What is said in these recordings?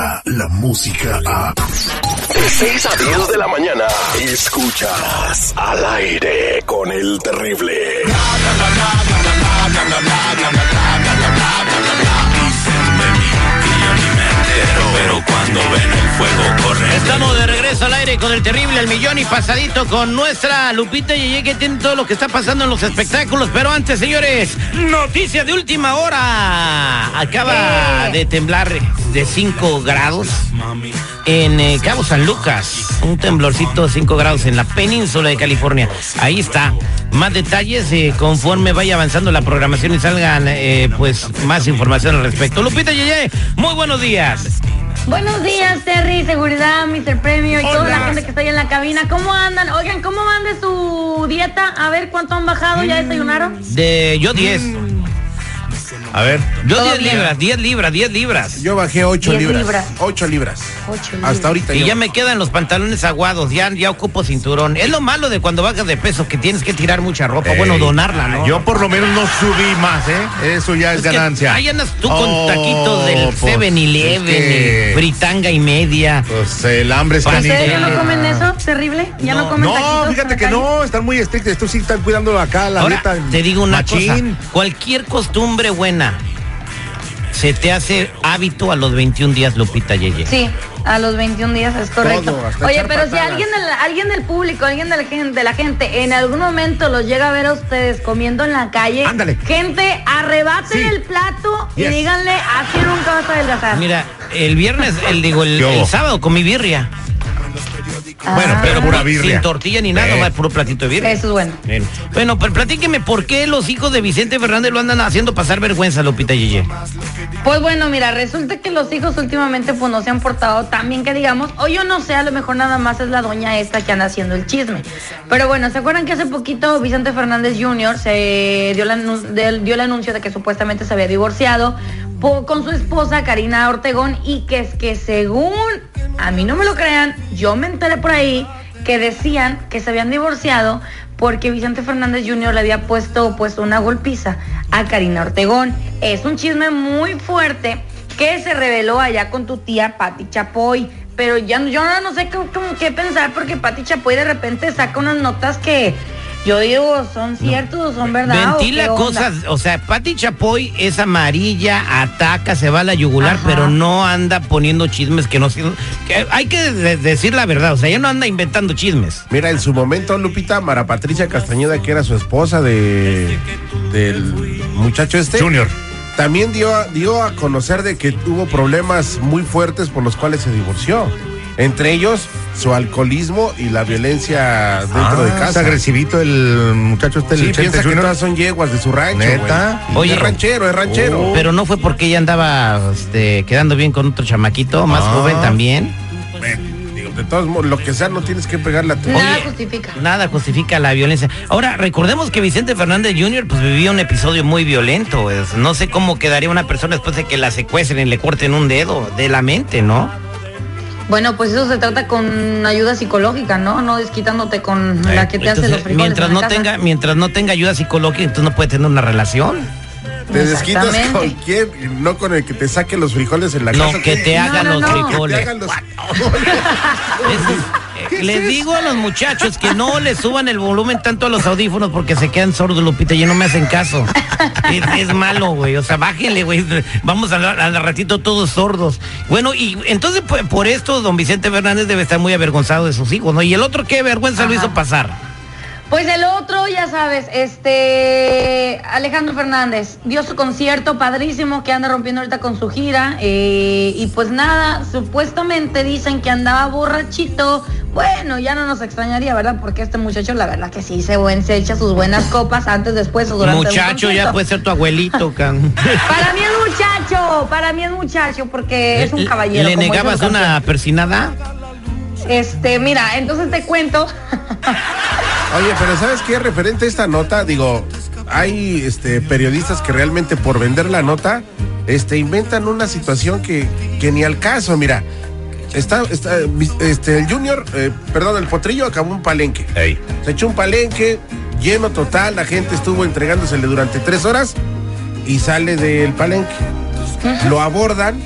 llega la música a... De 6 a 10 de la mañana, escuchas al aire con el terrible. Pero cuando ven el fuego corre. Estamos de regreso al aire con el terrible El Millón y pasadito con nuestra Lupita Yeye que tiene todo lo que está pasando en los espectáculos. Pero antes, señores, noticia de última hora. Acaba de temblar de 5 grados en eh, Cabo San Lucas. Un temblorcito de 5 grados en la península de California. Ahí está. Más detalles eh, conforme vaya avanzando la programación y salgan eh, pues más información al respecto. Lupita Yeye, muy buenos días. Buenos días, Terry, seguridad, Mr. Premio y toda la gente que está ahí en la cabina. ¿Cómo andan? Oigan, ¿cómo van de su dieta? A ver cuánto han bajado, ¿ya desayunaron? De yo 10. A ver, Yo Todo 10 bien. libras, 10 libras, 10 libras. yo bajé 8 Diez libras. libras. 8 libras. Ocho libras. Hasta ahorita Y yo. ya me quedan los pantalones aguados, ya, ya ocupo cinturón. Es lo malo de cuando bajas de peso, que tienes que tirar mucha ropa, bueno, Ey, donarla, ¿no? Yo por lo menos no subí más, ¿eh? Eso ya es, Es ganancia. Ahí andas tú con Oh, taquitos del pues, 7-Eleven, es que, y fritanga y media. Pues el hambre es ¿En ¿En serio canilla. no comen eso? ¿Terrible? ¿Ya no, No, comen No, fíjate que calle? no, están muy estrictos. Estos sí están cuidando acá la Ahora, dieta. te digo una machín. cosa, cualquier costumbre buena se te hace hábito a los 21 días, Lupita Yeye. Sí, a los 21 días es correcto. Todo, Oye, pero si alguien del, alguien del público, alguien de la, gente, de la gente en algún momento los llega a ver a ustedes comiendo en la calle, Ándale. gente, arrebaten Sí. el plato y díganle, así nunca vas a adelgazar. Mira, el viernes, el digo, el, el sábado comí birria. Bueno, Ah, pero pura birria. Sin tortilla ni nada, Eh. nomás puro platito de birria. Eso es bueno. Bien. Bueno, pero platíqueme por qué los hijos de Vicente Fernández lo andan haciendo pasar vergüenza, Lupita Yeye. Pues bueno, mira, resulta que los hijos últimamente pues no se han portado tan bien que digamos, o yo no sé, a lo mejor nada más es la doña esta que anda haciendo el chisme. Pero bueno, ¿se acuerdan que hace poquito Vicente Fernández Jr. se dio, la el anuncio de que supuestamente se había divorciado con su esposa Karina Ortegón y que es que según, a mí no me lo crean, yo me enteré por ahí que decían que se habían divorciado porque Vicente Fernández Jr. le había puesto pues una golpiza a Karina Ortegón. Es un chisme muy fuerte que se reveló allá con tu tía Patti Chapoy. Pero ya yo no, sé qué, qué pensar porque Patti Chapoy de repente saca unas notas que yo digo son ciertos, son verdad. o Ventila cosas, o sea, Patti Chapoy es amarilla, ataca, se va a la yugular, Ajá. pero no anda poniendo chismes que no son- que hay que de- decir la verdad, o sea, ella no anda inventando chismes. Mira, en su momento, Lupita, Mara Patricia Castañeda, que era su esposa de del muchacho este. Junior. También dio, a- dio a conocer de que tuvo problemas muy fuertes por los cuales se divorció. Entre ellos, su alcoholismo y la violencia dentro de Ah, Es casa. agresivito el muchacho este, Sí, el piensa que todas son yeguas de su rancho. ¿Neta? Oye. es ranchero, es ranchero. Pero no fue porque ella andaba este, quedando bien con otro chamaquito, más Ah. joven también. Bueno, digo, de todos modos, lo que sea, no tienes que pegarle a tu. Nada Oye, justifica. Nada justifica la violencia. Ahora, recordemos que Vicente Fernández Jr. pues vivía un episodio muy violento. es- no sé cómo quedaría una persona después de que la secuestren y le corten un dedo de la mente, ¿no? Bueno, pues eso se trata con ayuda psicológica, ¿no? No desquitándote con la que te hace los frijoles mientras en la no casa. tenga, mientras no tenga ayuda psicológica, entonces no puede tener una relación. Te desquitas con quién, no con el que te saque los frijoles en la No, casa. que te No, hagan no, los no. Que te frijoles. hagan los- Es- eh, les digo a los muchachos que no le suban el volumen tanto a los audífonos porque se quedan sordos, Lupita, y no me hacen caso. Es, es malo, güey. O sea, bájenle, güey. Vamos a al ratito todos sordos. Bueno, y entonces pues, por esto don Vicente Fernández debe estar muy avergonzado de sus hijos, ¿no? Y el otro qué vergüenza lo hizo pasar. Pues el otro, ya sabes, este Alejandro Fernández dio su concierto padrísimo que anda rompiendo ahorita con su gira eh, y pues nada, supuestamente dicen que andaba borrachito. Bueno, ya no nos extrañaría, ¿verdad? Porque este muchacho, la verdad que sí, se, buen, se echa sus buenas copas antes, después o durante Muchacho, ya puede ser tu abuelito, can. Para mí es muchacho, para mí es muchacho porque es un caballero. ¿Le como dice negabas una persinada? Este, mira, entonces te cuento. Oye, pero ¿sabes qué? Referente a esta nota, digo, hay este, periodistas que realmente por vender la nota, este, inventan una situación que, que ni al caso, mira. Está, está, este, el Junior, eh, perdón, el Potrillo acabó un palenque. Ey. Se echó un palenque lleno total, la gente estuvo entregándosele durante tres horas y sale del palenque. Lo abordan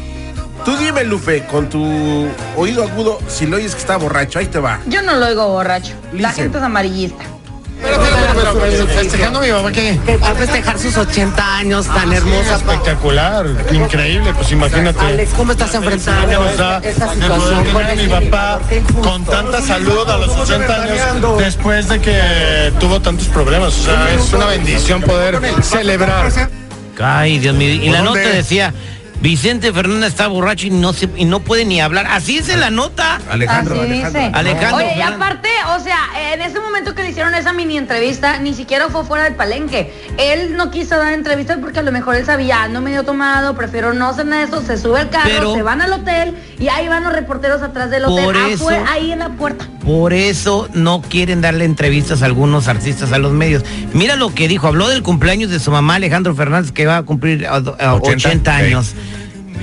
Tú dime, Lupe, con tu oído agudo, si lo oyes que está borracho, ahí te va. Yo no lo oigo borracho. La gente es amarillista. Festejando a mi mamá que Va a festejar sus 80 años tan hermosa. pa- espectacular, increíble, pues imagínate. Alex, ¿cómo estás enfrentando esta poder situación? a mi papá con tanta salud a los 80 años después de que tuvo tantos problemas. O sea, es una bendición poder celebrar. Ay, Dios mío. Y la ¿Por nota decía, Vicente Fernández está borracho y no, se, y no puede ni hablar. Así es en la nota. Alejandro, Así Alejandro. dice. Alejandro Oye, y aparte, o sea, en ese momento que le hicieron esa mini entrevista, ni siquiera fue fuera del palenque. Él no quiso dar entrevistas porque a lo mejor él sabía, ando medio tomado, prefiero no hacer eso, se sube al carro, Pero- se van al hotel y ahí van los reporteros atrás del hotel, afuera, ahí en la puerta. Por eso no quieren darle entrevistas a algunos artistas a los medios. Mira lo que dijo, habló del cumpleaños de su mamá Alejandro Fernández que va a cumplir a do- a 80, 80, años.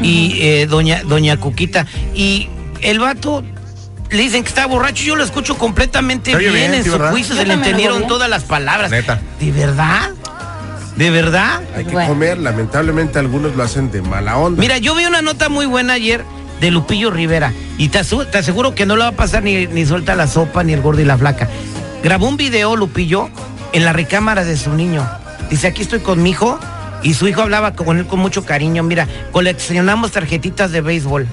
Y eh, doña doña Cuquita y el vato le dicen que está borracho, yo lo escucho completamente bien, bien, en sí, su ¿verdad? juicio Yo se le entendieron todas las palabras. Neta. ¿De verdad? ¿De verdad? Hay que Bueno. comer, lamentablemente algunos lo hacen de mala onda. Mira, yo vi una nota muy buena ayer de Lupillo Rivera y te, te aseguro que no le va a pasar ni, ni suelta la sopa ni el gordo y la flaca. Grabó un video Lupillo en la recámara de su niño. Dice, aquí estoy con mi hijo y su hijo hablaba con él con mucho cariño. Mira, coleccionamos tarjetitas de béisbol.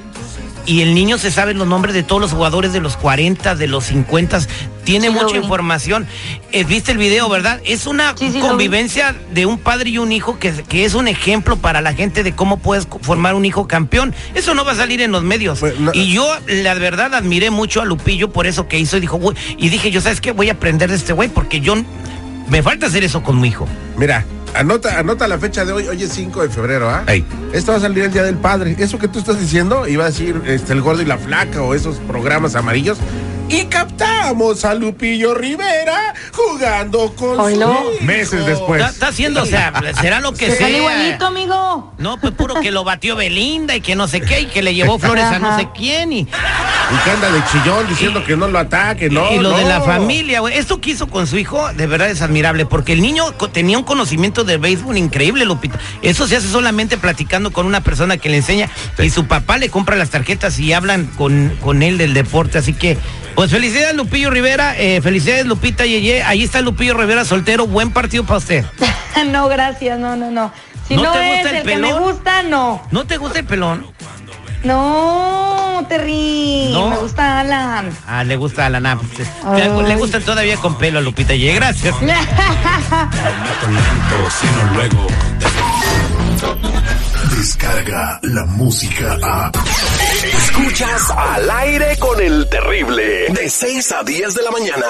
Y el niño se sabe los nombres de todos los jugadores de los 40, de los 50, tiene Sí, mucha vi. información. Eh, ¿Viste el video, verdad? Es una Sí, sí, convivencia de un padre y un hijo que, que es un ejemplo para la gente de cómo puedes formar un hijo campeón. Eso no va a salir en los medios. Pues, no- y yo, la verdad, admiré mucho a Lupillo por eso que hizo. Y dijo, "Güey", y dije, yo, ¿sabes qué? Voy a aprender de este güey porque yo me falta hacer eso con mi hijo. Mira, anota, anota la fecha de hoy, hoy es 5 de febrero, ¿ah? Esto va a salir el Día del Padre. Eso que tú estás diciendo, iba a decir este, el gordo y la flaca o esos programas amarillos. Y captamos a Lupillo Rivera jugando con Ay, su hijo. Meses después. Está, está haciendo, o sea, será lo que Se sea. igualito, amigo. No, pues puro que lo batió Belinda y que no sé qué, y que le llevó flores a no sé quién, y, Y que anda de chillón diciendo que no lo ataque, no. y lo de la familia, güey. Esto que hizo con su hijo, de verdad es admirable, porque el niño tenía un conocimiento de béisbol increíble, Lupita. Eso se hace solamente platicando con una persona que le enseña, y su papá le compra las tarjetas y hablan con, con él del deporte, así que, pues felicidades Lupillo Rivera, eh, felicidades Lupita Yeye, ahí está Lupillo Rivera soltero, buen partido para usted. no, gracias, no, no, no. Si ¿No no, te es gusta el el, que me pelón? gusta, no. ¿No te gusta el pelón? No, Terry. No. Me gusta Alan. Ah, le gusta a la nap. Ay. Le gusta todavía con pelo a Lupita Yeye, gracias. Lento, sino luego. Descarga la música a. Escuchas al aire con el terrible. De 6 a 10 de la mañana.